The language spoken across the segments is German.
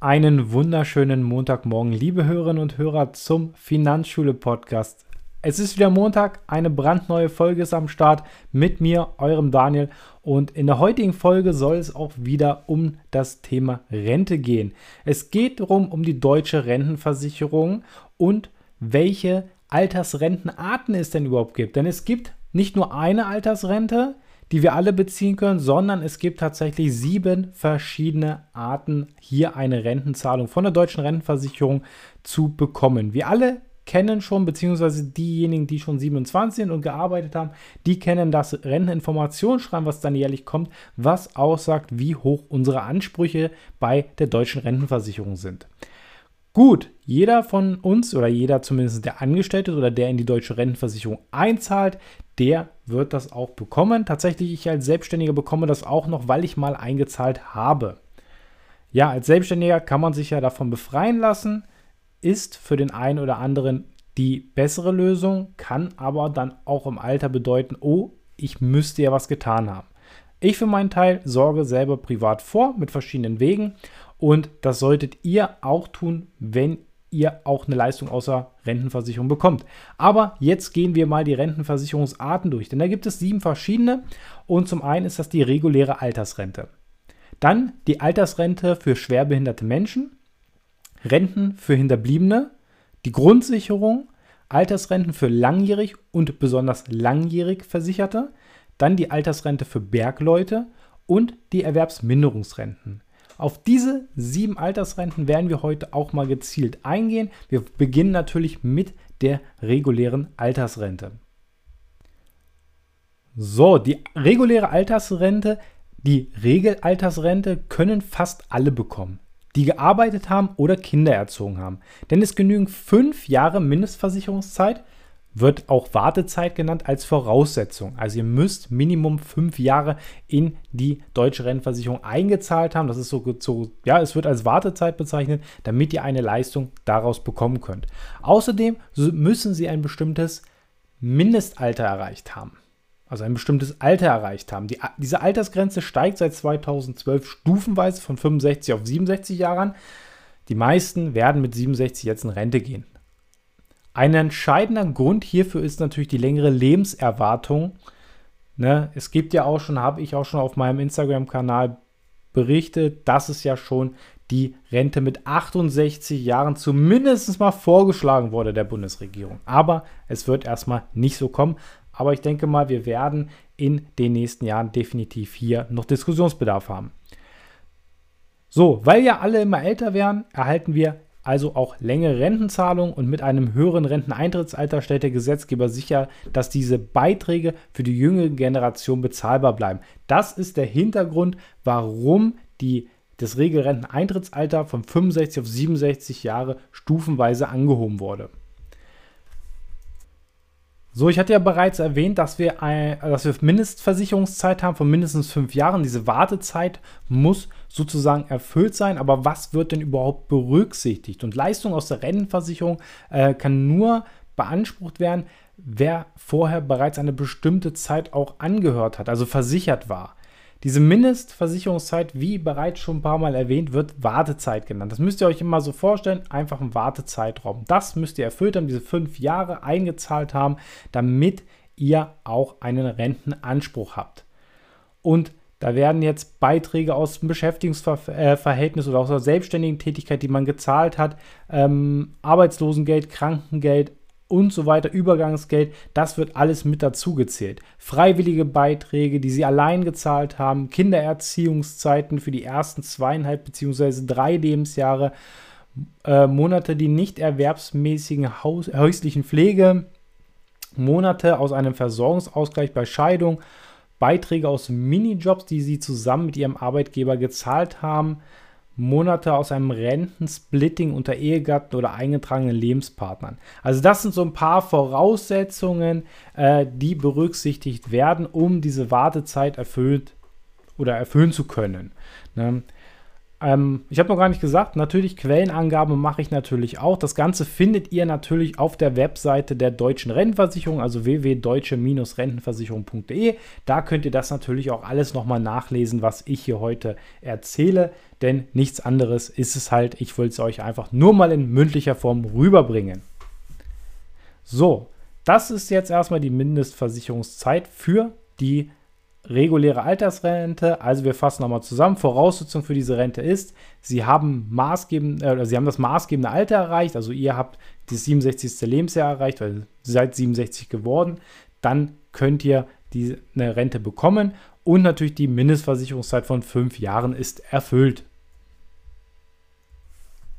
Einen wunderschönen Montagmorgen, liebe Hörerinnen und Hörer zum Finanzschule Podcast. Es ist wieder Montag, eine brandneue Folge ist am Start mit mir, eurem Daniel. Und in der heutigen Folge soll es auch wieder um das Thema Rente gehen. Es geht darum, um die deutsche Rentenversicherung und welche Altersrentenarten es denn überhaupt gibt. Denn es gibt nicht nur eine Altersrente, die wir alle beziehen können, sondern es gibt tatsächlich sieben verschiedene Arten, hier eine Rentenzahlung von der deutschen Rentenversicherung zu bekommen. Wir alle kennen schon, beziehungsweise diejenigen, die schon 27 sind und gearbeitet haben, die kennen das Renteninformationsschreiben, was dann jährlich kommt, was aussagt, wie hoch unsere Ansprüche bei der deutschen Rentenversicherung sind. Gut, jeder von uns oder jeder zumindest der Angestellte oder der in die deutsche Rentenversicherung einzahlt, der wird das auch bekommen. Tatsächlich, ich als Selbstständiger bekomme das auch noch, weil ich mal eingezahlt habe. Ja, als Selbstständiger kann man sich ja davon befreien lassen, ist für den einen oder anderen die bessere Lösung, kann aber dann auch im Alter bedeuten, oh, ich müsste ja was getan haben. Ich für meinen Teil sorge selber privat vor mit verschiedenen Wegen und das solltet ihr auch tun, wenn ihr auch eine Leistung außer Rentenversicherung bekommt. Aber jetzt gehen wir mal die Rentenversicherungsarten durch, denn da gibt es sieben verschiedene und zum einen ist das die reguläre Altersrente. Dann die Altersrente für schwerbehinderte Menschen, Renten für Hinterbliebene, die Grundsicherung, Altersrenten für langjährig und besonders langjährig Versicherte, dann die Altersrente für Bergleute und die Erwerbsminderungsrenten. Auf diese sieben Altersrenten werden wir heute auch mal gezielt eingehen. Wir beginnen natürlich mit der regulären Altersrente. So, die reguläre Altersrente, die Regelaltersrente können fast alle bekommen, die gearbeitet haben oder Kinder erzogen haben. Denn es genügen fünf Jahre Mindestversicherungszeit wird auch Wartezeit genannt als Voraussetzung. Also ihr müsst Minimum fünf Jahre in die deutsche Rentenversicherung eingezahlt haben. Das ist so, so, ja, es wird als Wartezeit bezeichnet, damit ihr eine Leistung daraus bekommen könnt. Außerdem müssen sie ein bestimmtes Mindestalter erreicht haben. Also ein bestimmtes Alter erreicht haben. Die, diese Altersgrenze steigt seit 2012 stufenweise von 65 auf 67 Jahre an. Die meisten werden mit 67 jetzt in Rente gehen. Ein entscheidender Grund hierfür ist natürlich die längere Lebenserwartung. Ne, es gibt ja auch schon, habe ich auch schon auf meinem Instagram-Kanal berichtet, dass es ja schon die Rente mit 68 Jahren zumindest mal vorgeschlagen wurde der Bundesregierung. Aber es wird erstmal nicht so kommen. Aber ich denke mal, wir werden in den nächsten Jahren definitiv hier noch Diskussionsbedarf haben. So, weil ja alle immer älter werden, erhalten wir also auch längere Rentenzahlungen und mit einem höheren Renteneintrittsalter stellt der Gesetzgeber sicher, dass diese Beiträge für die jüngere Generation bezahlbar bleiben. Das ist der Hintergrund, warum die, das Regelrenteneintrittsalter von 65 auf 67 Jahre stufenweise angehoben wurde. So, ich hatte ja bereits erwähnt, dass wir, ein, dass wir Mindestversicherungszeit haben von mindestens fünf Jahren. Diese Wartezeit muss sozusagen erfüllt sein. Aber was wird denn überhaupt berücksichtigt? Und Leistung aus der Rentenversicherung äh, kann nur beansprucht werden, wer vorher bereits eine bestimmte Zeit auch angehört hat, also versichert war. Diese Mindestversicherungszeit, wie bereits schon ein paar Mal erwähnt, wird Wartezeit genannt. Das müsst ihr euch immer so vorstellen, einfach ein Wartezeitraum. Das müsst ihr erfüllt haben, diese fünf Jahre eingezahlt haben, damit ihr auch einen Rentenanspruch habt. Und da werden jetzt Beiträge aus dem Beschäftigungsverhältnis oder aus der selbstständigen Tätigkeit, die man gezahlt hat, ähm, Arbeitslosengeld, Krankengeld, und so weiter, Übergangsgeld, das wird alles mit dazu gezählt. Freiwillige Beiträge, die sie allein gezahlt haben, Kindererziehungszeiten für die ersten zweieinhalb bzw. drei Lebensjahre, äh, Monate die nicht erwerbsmäßigen Haus häuslichen Pflege, Monate aus einem Versorgungsausgleich bei Scheidung, Beiträge aus Minijobs, die sie zusammen mit ihrem Arbeitgeber gezahlt haben, Monate aus einem Rentensplitting unter Ehegatten oder eingetragenen Lebenspartnern. Also das sind so ein paar Voraussetzungen, äh, die berücksichtigt werden, um diese Wartezeit erfüllt oder erfüllen zu können. Ne? Ähm, ich habe noch gar nicht gesagt, natürlich Quellenangabe mache ich natürlich auch. Das Ganze findet ihr natürlich auf der Webseite der Deutschen Rentenversicherung, also www.deutsche-rentenversicherung.de. Da könnt ihr das natürlich auch alles nochmal nachlesen, was ich hier heute erzähle. Denn nichts anderes ist es halt. Ich wollte es euch einfach nur mal in mündlicher Form rüberbringen. So, das ist jetzt erstmal die Mindestversicherungszeit für die reguläre Altersrente. Also wir fassen nochmal zusammen. Voraussetzung für diese Rente ist, Sie haben, maßgebend, äh, Sie haben das maßgebende Alter erreicht, also ihr habt das 67. Lebensjahr erreicht, weil seid 67 geworden. Dann könnt ihr die, eine Rente bekommen und natürlich die Mindestversicherungszeit von fünf Jahren ist erfüllt.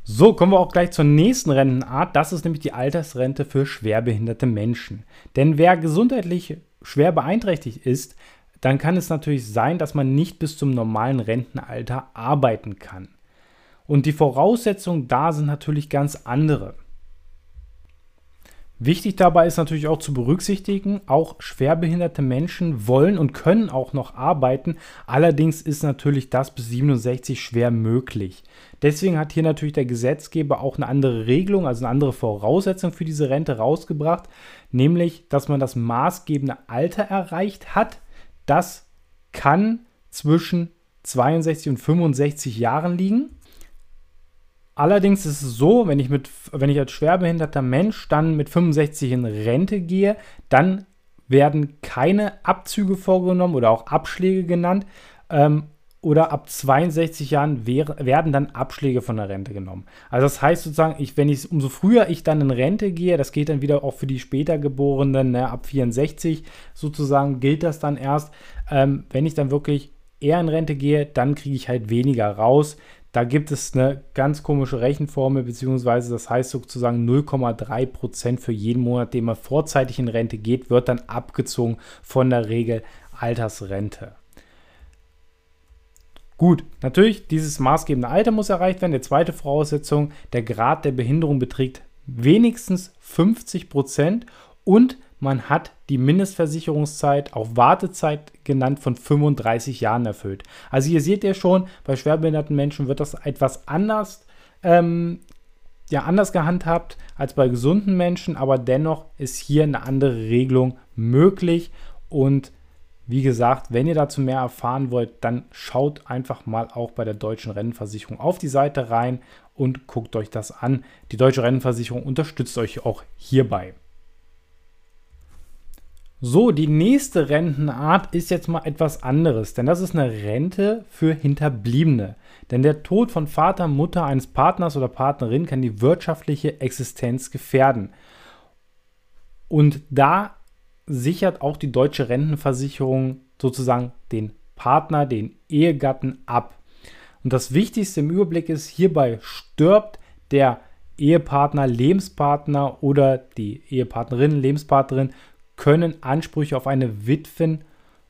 So, kommen wir auch gleich zur nächsten Rentenart. Das ist nämlich die Altersrente für schwerbehinderte Menschen. Denn wer gesundheitlich schwer beeinträchtigt ist, dann kann es natürlich sein, dass man nicht bis zum normalen Rentenalter arbeiten kann. Und die Voraussetzungen da sind natürlich ganz andere. Wichtig dabei ist natürlich auch zu berücksichtigen, auch schwerbehinderte Menschen wollen und können auch noch arbeiten. Allerdings ist natürlich das bis 67 schwer möglich. Deswegen hat hier natürlich der Gesetzgeber auch eine andere Regelung, also eine andere Voraussetzung für diese Rente rausgebracht, nämlich, dass man das maßgebende Alter erreicht hat, das kann zwischen 62 und 65 Jahren liegen. Allerdings ist es so, wenn ich, mit, wenn ich als schwerbehinderter Mensch dann mit 65 in Rente gehe, dann werden keine Abzüge vorgenommen oder auch Abschläge genannt. Ähm, oder ab 62 Jahren wär, werden dann Abschläge von der Rente genommen. Also das heißt sozusagen, ich, wenn ich umso früher ich dann in Rente gehe, das geht dann wieder auch für die später Geborenen, ne, ab 64 sozusagen gilt das dann erst. Ähm, wenn ich dann wirklich eher in Rente gehe, dann kriege ich halt weniger raus. Da gibt es eine ganz komische Rechenformel, beziehungsweise das heißt sozusagen 0,3% für jeden Monat, den man vorzeitig in Rente geht, wird dann abgezogen von der Regel Altersrente. Gut, natürlich, dieses maßgebende Alter muss erreicht werden. Die zweite Voraussetzung, der Grad der Behinderung beträgt wenigstens 50 Prozent und man hat die Mindestversicherungszeit, auch Wartezeit genannt, von 35 Jahren erfüllt. Also hier seht ihr schon, bei schwerbehinderten Menschen wird das etwas anders, ähm, ja, anders gehandhabt als bei gesunden Menschen, aber dennoch ist hier eine andere Regelung möglich und wie gesagt, wenn ihr dazu mehr erfahren wollt, dann schaut einfach mal auch bei der Deutschen Rentenversicherung auf die Seite rein und guckt euch das an. Die Deutsche Rentenversicherung unterstützt euch auch hierbei. So, die nächste Rentenart ist jetzt mal etwas anderes, denn das ist eine Rente für Hinterbliebene. Denn der Tod von Vater, Mutter eines Partners oder Partnerin kann die wirtschaftliche Existenz gefährden. Und da sichert auch die deutsche Rentenversicherung sozusagen den Partner, den Ehegatten ab. Und das Wichtigste im Überblick ist, hierbei stirbt der Ehepartner, Lebenspartner oder die Ehepartnerin, Lebenspartnerin können Ansprüche auf eine Witwen-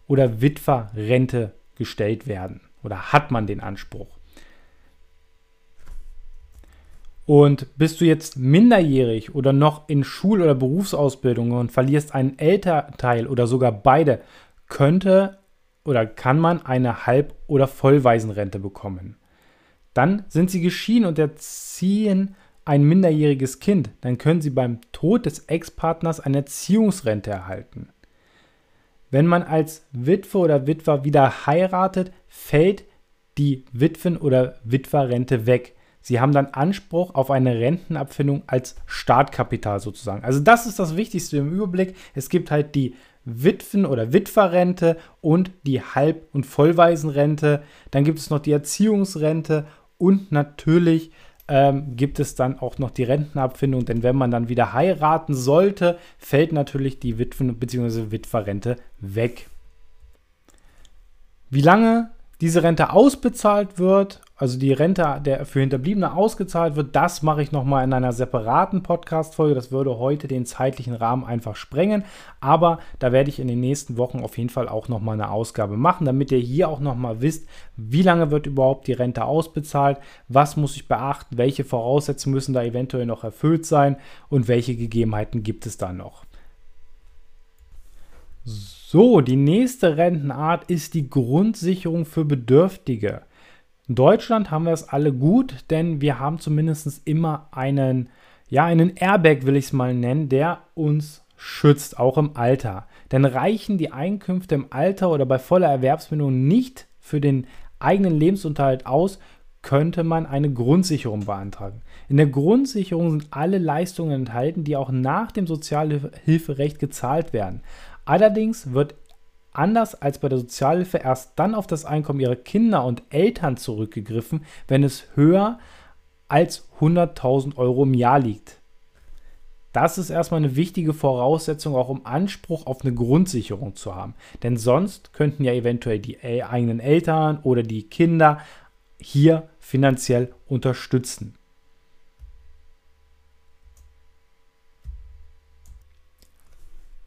oder Witwerrente gestellt werden. Oder hat man den Anspruch? Und bist du jetzt minderjährig oder noch in Schul- oder Berufsausbildung und verlierst einen Elternteil oder sogar beide, könnte oder kann man eine Halb- oder Vollwaisenrente bekommen. Dann sind sie geschieden und erziehen ein minderjähriges Kind. Dann können sie beim Tod des Ex-Partners eine Erziehungsrente erhalten. Wenn man als Witwe oder Witwer wieder heiratet, fällt die Witwen- oder Witwerrente weg. Sie haben dann Anspruch auf eine Rentenabfindung als Startkapital sozusagen. Also das ist das Wichtigste im Überblick. Es gibt halt die Witwen- oder Witwerrente und die Halb- und Vollwaisenrente. Dann gibt es noch die Erziehungsrente und natürlich ähm, gibt es dann auch noch die Rentenabfindung, denn wenn man dann wieder heiraten sollte, fällt natürlich die Witwen- bzw. Witwerrente weg. Wie lange diese Rente ausbezahlt wird, also die Rente, der für Hinterbliebene ausgezahlt wird, das mache ich nochmal in einer separaten Podcast-Folge. Das würde heute den zeitlichen Rahmen einfach sprengen. Aber da werde ich in den nächsten Wochen auf jeden Fall auch nochmal eine Ausgabe machen, damit ihr hier auch nochmal wisst, wie lange wird überhaupt die Rente ausbezahlt, was muss ich beachten, welche Voraussetzungen müssen da eventuell noch erfüllt sein und welche Gegebenheiten gibt es da noch. So, die nächste Rentenart ist die Grundsicherung für Bedürftige. In Deutschland haben wir es alle gut, denn wir haben zumindest immer einen, ja, einen Airbag, will ich es mal nennen, der uns schützt, auch im Alter. Denn reichen die Einkünfte im Alter oder bei voller Erwerbsbindung nicht für den eigenen Lebensunterhalt aus, könnte man eine Grundsicherung beantragen. In der Grundsicherung sind alle Leistungen enthalten, die auch nach dem Sozialhilferecht gezahlt werden. Allerdings wird anders als bei der Sozialhilfe erst dann auf das Einkommen ihrer Kinder und Eltern zurückgegriffen, wenn es höher als 100.000 Euro im Jahr liegt. Das ist erstmal eine wichtige Voraussetzung, auch um Anspruch auf eine Grundsicherung zu haben. Denn sonst könnten ja eventuell die eigenen Eltern oder die Kinder hier finanziell unterstützen.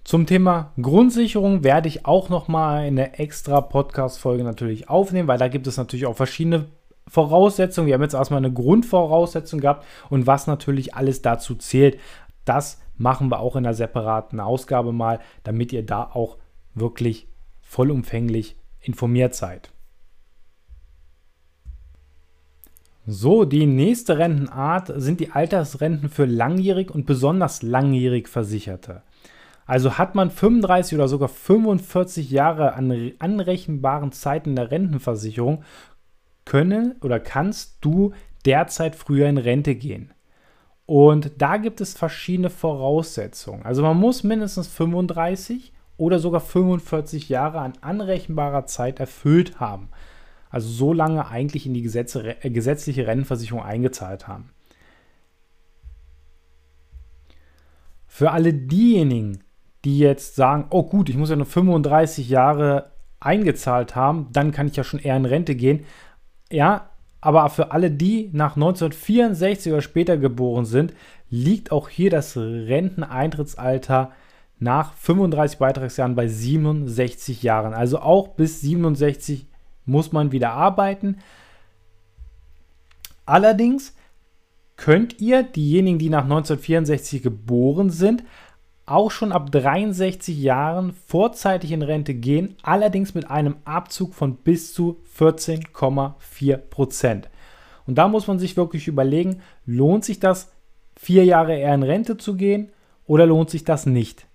Zum Thema Grundsicherung werde ich auch noch mal eine extra Podcast Folge natürlich aufnehmen, weil da gibt es natürlich auch verschiedene Voraussetzungen. Wir haben jetzt erstmal eine Grundvoraussetzung gehabt und was natürlich alles dazu zählt, das machen wir auch in einer separaten Ausgabe mal, damit ihr da auch wirklich vollumfänglich informiert seid. So, die nächste Rentenart sind die Altersrenten für langjährig und besonders langjährig Versicherte. Also hat man 35 oder sogar 45 Jahre an anrechenbaren Zeiten der Rentenversicherung, können oder kannst du derzeit früher in Rente gehen. Und da gibt es verschiedene Voraussetzungen. Also man muss mindestens 35 oder sogar 45 Jahre an anrechenbarer Zeit erfüllt haben. Also so lange eigentlich in die Gesetze, äh, gesetzliche Rentenversicherung eingezahlt haben. Für alle diejenigen, die jetzt sagen, oh gut, ich muss ja nur 35 Jahre eingezahlt haben, dann kann ich ja schon eher in Rente gehen. Ja, aber für alle, die nach 1964 oder später geboren sind, liegt auch hier das Renteneintrittsalter nach 35 Beitragsjahren bei 67 Jahren. Also auch bis 67 muss man wieder arbeiten. Allerdings könnt ihr, diejenigen, die nach 1964 geboren sind, auch schon ab 63 Jahren vorzeitig in Rente gehen, allerdings mit einem Abzug von bis zu 14,4 Prozent. Und da muss man sich wirklich überlegen, lohnt sich das, vier Jahre eher in Rente zu gehen oder lohnt sich das nicht?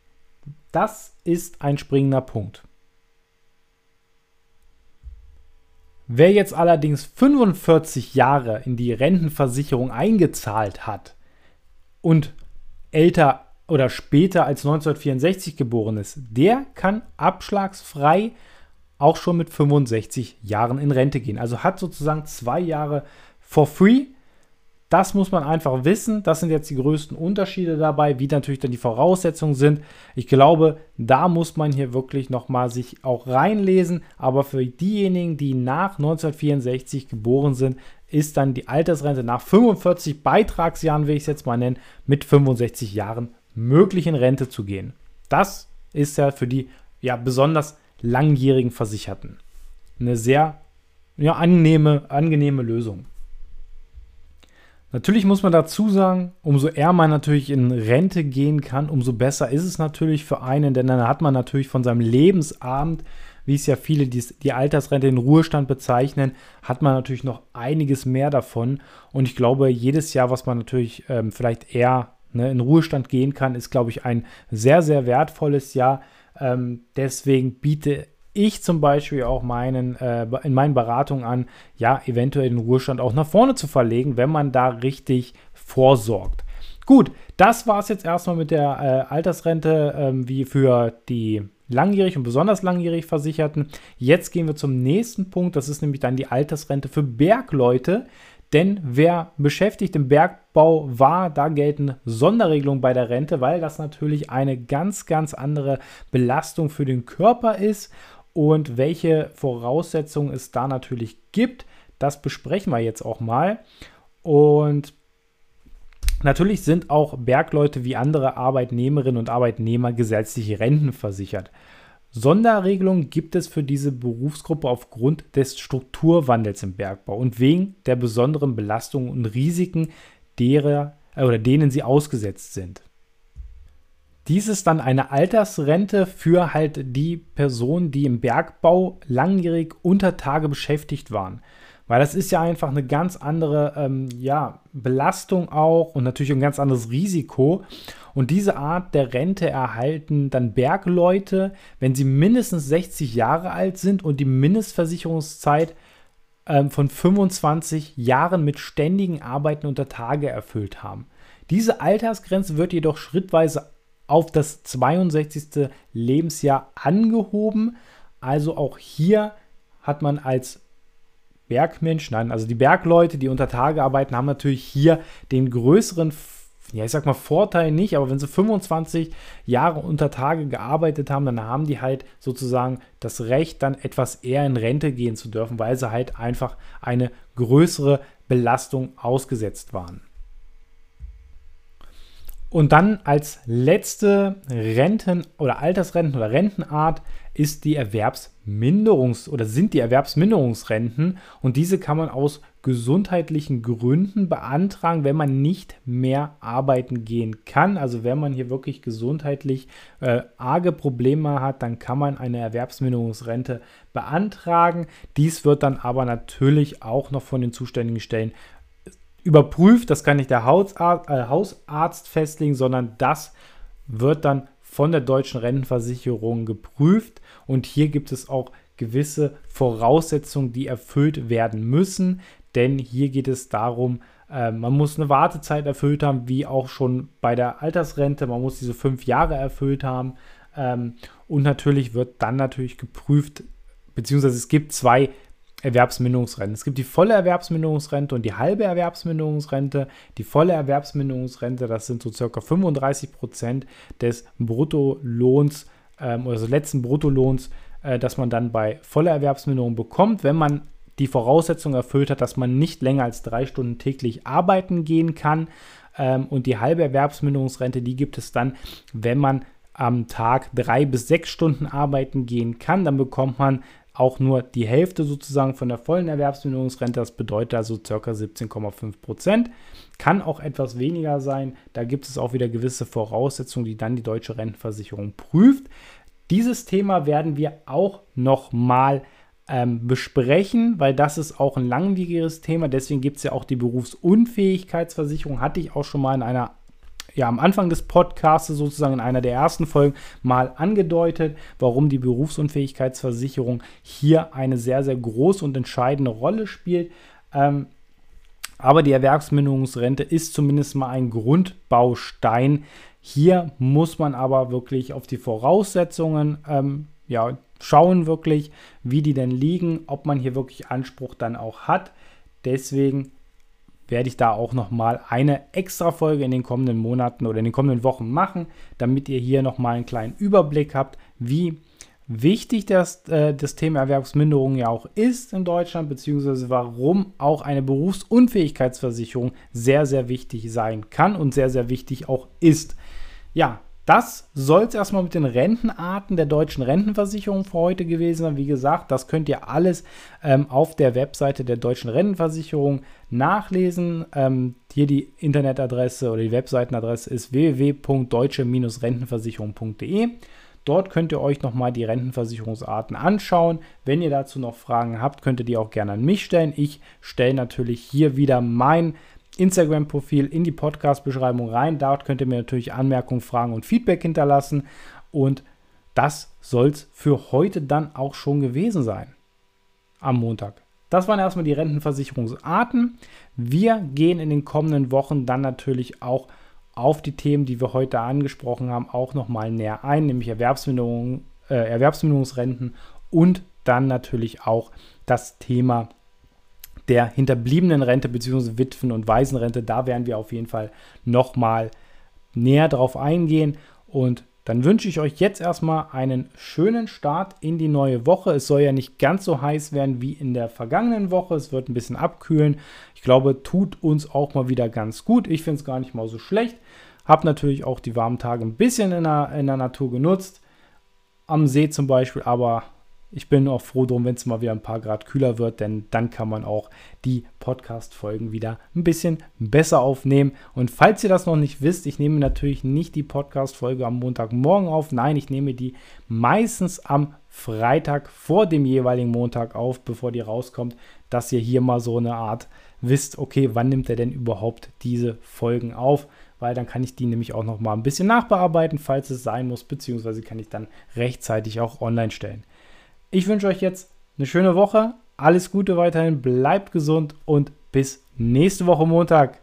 Das ist ein springender Punkt. Wer jetzt allerdings 45 Jahre in die Rentenversicherung eingezahlt hat und älter oder später als 1964 geboren ist, der kann abschlagsfrei auch schon mit 65 Jahren in Rente gehen. Also hat sozusagen zwei Jahre for free. Das muss man einfach wissen. Das sind jetzt die größten Unterschiede dabei, wie natürlich dann die Voraussetzungen sind. Ich glaube, da muss man hier wirklich nochmal sich auch reinlesen. Aber für diejenigen, die nach 1964 geboren sind, ist dann die Altersrente nach 45 Beitragsjahren, will ich es jetzt mal nennen, mit 65 Jahren möglich in Rente zu gehen. Das ist ja für die ja besonders langjährigen Versicherten eine sehr ja, angenehme, angenehme Lösung. Natürlich muss man dazu sagen, umso eher man natürlich in Rente gehen kann, umso besser ist es natürlich für einen, denn dann hat man natürlich von seinem Lebensabend, wie es ja viele die, die Altersrente in Ruhestand bezeichnen, hat man natürlich noch einiges mehr davon. Und ich glaube, jedes Jahr, was man natürlich ähm, vielleicht eher ne, in Ruhestand gehen kann, ist, glaube ich, ein sehr, sehr wertvolles Jahr. Ähm, deswegen biete ich zum Beispiel auch meinen, äh, in meinen Beratungen an, ja, eventuell den Ruhestand auch nach vorne zu verlegen, wenn man da richtig vorsorgt. Gut, das war es jetzt erstmal mit der äh, Altersrente ähm, wie für die langjährig und besonders langjährig Versicherten. Jetzt gehen wir zum nächsten Punkt, das ist nämlich dann die Altersrente für Bergleute. Denn wer beschäftigt im Bergbau war, da gelten Sonderregelungen bei der Rente, weil das natürlich eine ganz, ganz andere Belastung für den Körper ist. Und welche Voraussetzungen es da natürlich gibt, das besprechen wir jetzt auch mal. Und natürlich sind auch Bergleute wie andere Arbeitnehmerinnen und Arbeitnehmer gesetzliche Renten versichert. Sonderregelungen gibt es für diese Berufsgruppe aufgrund des Strukturwandels im Bergbau und wegen der besonderen Belastungen und Risiken, derer, äh, oder denen sie ausgesetzt sind. Dies ist dann eine Altersrente für halt die Personen, die im Bergbau langjährig unter Tage beschäftigt waren. Weil das ist ja einfach eine ganz andere ähm, ja, Belastung auch und natürlich ein ganz anderes Risiko. Und diese Art der Rente erhalten dann Bergleute, wenn sie mindestens 60 Jahre alt sind und die Mindestversicherungszeit ähm, von 25 Jahren mit ständigen Arbeiten unter Tage erfüllt haben. Diese Altersgrenze wird jedoch schrittweise auf das 62. Lebensjahr angehoben. Also auch hier hat man als Bergmensch, nein, also die Bergleute, die unter Tage arbeiten, haben natürlich hier den größeren, ja, ich sag mal Vorteil nicht, aber wenn sie 25 Jahre unter Tage gearbeitet haben, dann haben die halt sozusagen das Recht, dann etwas eher in Rente gehen zu dürfen, weil sie halt einfach eine größere Belastung ausgesetzt waren. Und dann als letzte Renten- oder Altersrenten- oder Rentenart ist die Erwerbsminderungs- oder sind die Erwerbsminderungsrenten. Und diese kann man aus gesundheitlichen Gründen beantragen, wenn man nicht mehr arbeiten gehen kann. Also wenn man hier wirklich gesundheitlich äh, arge Probleme hat, dann kann man eine Erwerbsminderungsrente beantragen. Dies wird dann aber natürlich auch noch von den zuständigen Stellen überprüft. Das kann nicht der Hausarzt, äh, Hausarzt festlegen, sondern das wird dann von der deutschen Rentenversicherung geprüft. Und hier gibt es auch gewisse Voraussetzungen, die erfüllt werden müssen. Denn hier geht es darum, äh, man muss eine Wartezeit erfüllt haben, wie auch schon bei der Altersrente. Man muss diese fünf Jahre erfüllt haben. Ähm, und natürlich wird dann natürlich geprüft, beziehungsweise es gibt zwei Erwerbsminderungsrenten. Es gibt die volle Erwerbsminderungsrente und die halbe Erwerbsminderungsrente. Die volle Erwerbsminderungsrente, das sind so circa 35 Prozent des Bruttolohns ähm, oder des letzten Bruttolohns, äh, das man dann bei voller Erwerbsminderung bekommt, wenn man die Voraussetzung erfüllt hat, dass man nicht länger als drei Stunden täglich arbeiten gehen kann. Ähm, und die halbe Erwerbsminderungsrente, die gibt es dann, wenn man am Tag drei bis sechs Stunden arbeiten gehen kann. Dann bekommt man auch nur die Hälfte sozusagen von der vollen Erwerbsminderungsrente. Das bedeutet also ca. 17,5 Prozent. Kann auch etwas weniger sein. Da gibt es auch wieder gewisse Voraussetzungen, die dann die deutsche Rentenversicherung prüft. Dieses Thema werden wir auch nochmal ähm, besprechen, weil das ist auch ein langwieriges Thema. Deswegen gibt es ja auch die Berufsunfähigkeitsversicherung. Hatte ich auch schon mal in einer ja am Anfang des Podcasts sozusagen in einer der ersten Folgen mal angedeutet, warum die Berufsunfähigkeitsversicherung hier eine sehr, sehr große und entscheidende Rolle spielt. Ähm, aber die Erwerbsminderungsrente ist zumindest mal ein Grundbaustein. Hier muss man aber wirklich auf die Voraussetzungen ähm, ja, schauen, wirklich, wie die denn liegen, ob man hier wirklich Anspruch dann auch hat. Deswegen werde ich da auch nochmal eine extra Folge in den kommenden Monaten oder in den kommenden Wochen machen, damit ihr hier nochmal einen kleinen Überblick habt, wie wichtig das, äh, das Thema Erwerbsminderung ja auch ist in Deutschland, beziehungsweise warum auch eine Berufsunfähigkeitsversicherung sehr, sehr wichtig sein kann und sehr, sehr wichtig auch ist. Ja, das soll es erstmal mit den Rentenarten der deutschen Rentenversicherung für heute gewesen sein. Wie gesagt, das könnt ihr alles ähm, auf der Webseite der deutschen Rentenversicherung nachlesen. Ähm, hier die Internetadresse oder die Webseitenadresse ist www.deutsche-rentenversicherung.de. Dort könnt ihr euch nochmal die Rentenversicherungsarten anschauen. Wenn ihr dazu noch Fragen habt, könnt ihr die auch gerne an mich stellen. Ich stelle natürlich hier wieder mein Instagram-Profil in die Podcast-Beschreibung rein. Dort könnt ihr mir natürlich Anmerkungen, Fragen und Feedback hinterlassen. Und das soll es für heute dann auch schon gewesen sein. Am Montag. Das waren erstmal die Rentenversicherungsarten. Wir gehen in den kommenden Wochen dann natürlich auch auf die Themen, die wir heute angesprochen haben, auch nochmal näher ein, nämlich Erwerbsminderung, äh, Erwerbsminderungsrenten und dann natürlich auch das Thema der hinterbliebenen Rente bzw. Witwen- und Waisenrente. Da werden wir auf jeden Fall nochmal näher drauf eingehen. Und dann wünsche ich euch jetzt erstmal einen schönen Start in die neue Woche. Es soll ja nicht ganz so heiß werden wie in der vergangenen Woche. Es wird ein bisschen abkühlen. Ich glaube, tut uns auch mal wieder ganz gut. Ich finde es gar nicht mal so schlecht. Habe natürlich auch die warmen Tage ein bisschen in der, in der Natur genutzt. Am See zum Beispiel, aber ich bin auch froh drum, wenn es mal wieder ein paar Grad kühler wird, denn dann kann man auch die Podcast-Folgen wieder ein bisschen besser aufnehmen. Und falls ihr das noch nicht wisst, ich nehme natürlich nicht die Podcast-Folge am Montagmorgen auf. Nein, ich nehme die meistens am Freitag vor dem jeweiligen Montag auf, bevor die rauskommt, dass ihr hier mal so eine Art wisst, okay, wann nimmt er denn überhaupt diese Folgen auf? Weil dann kann ich die nämlich auch noch mal ein bisschen nachbearbeiten, falls es sein muss, beziehungsweise kann ich dann rechtzeitig auch online stellen. Ich wünsche euch jetzt eine schöne Woche. Alles Gute weiterhin, bleibt gesund und bis nächste Woche Montag.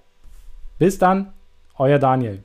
Bis dann, euer Daniel.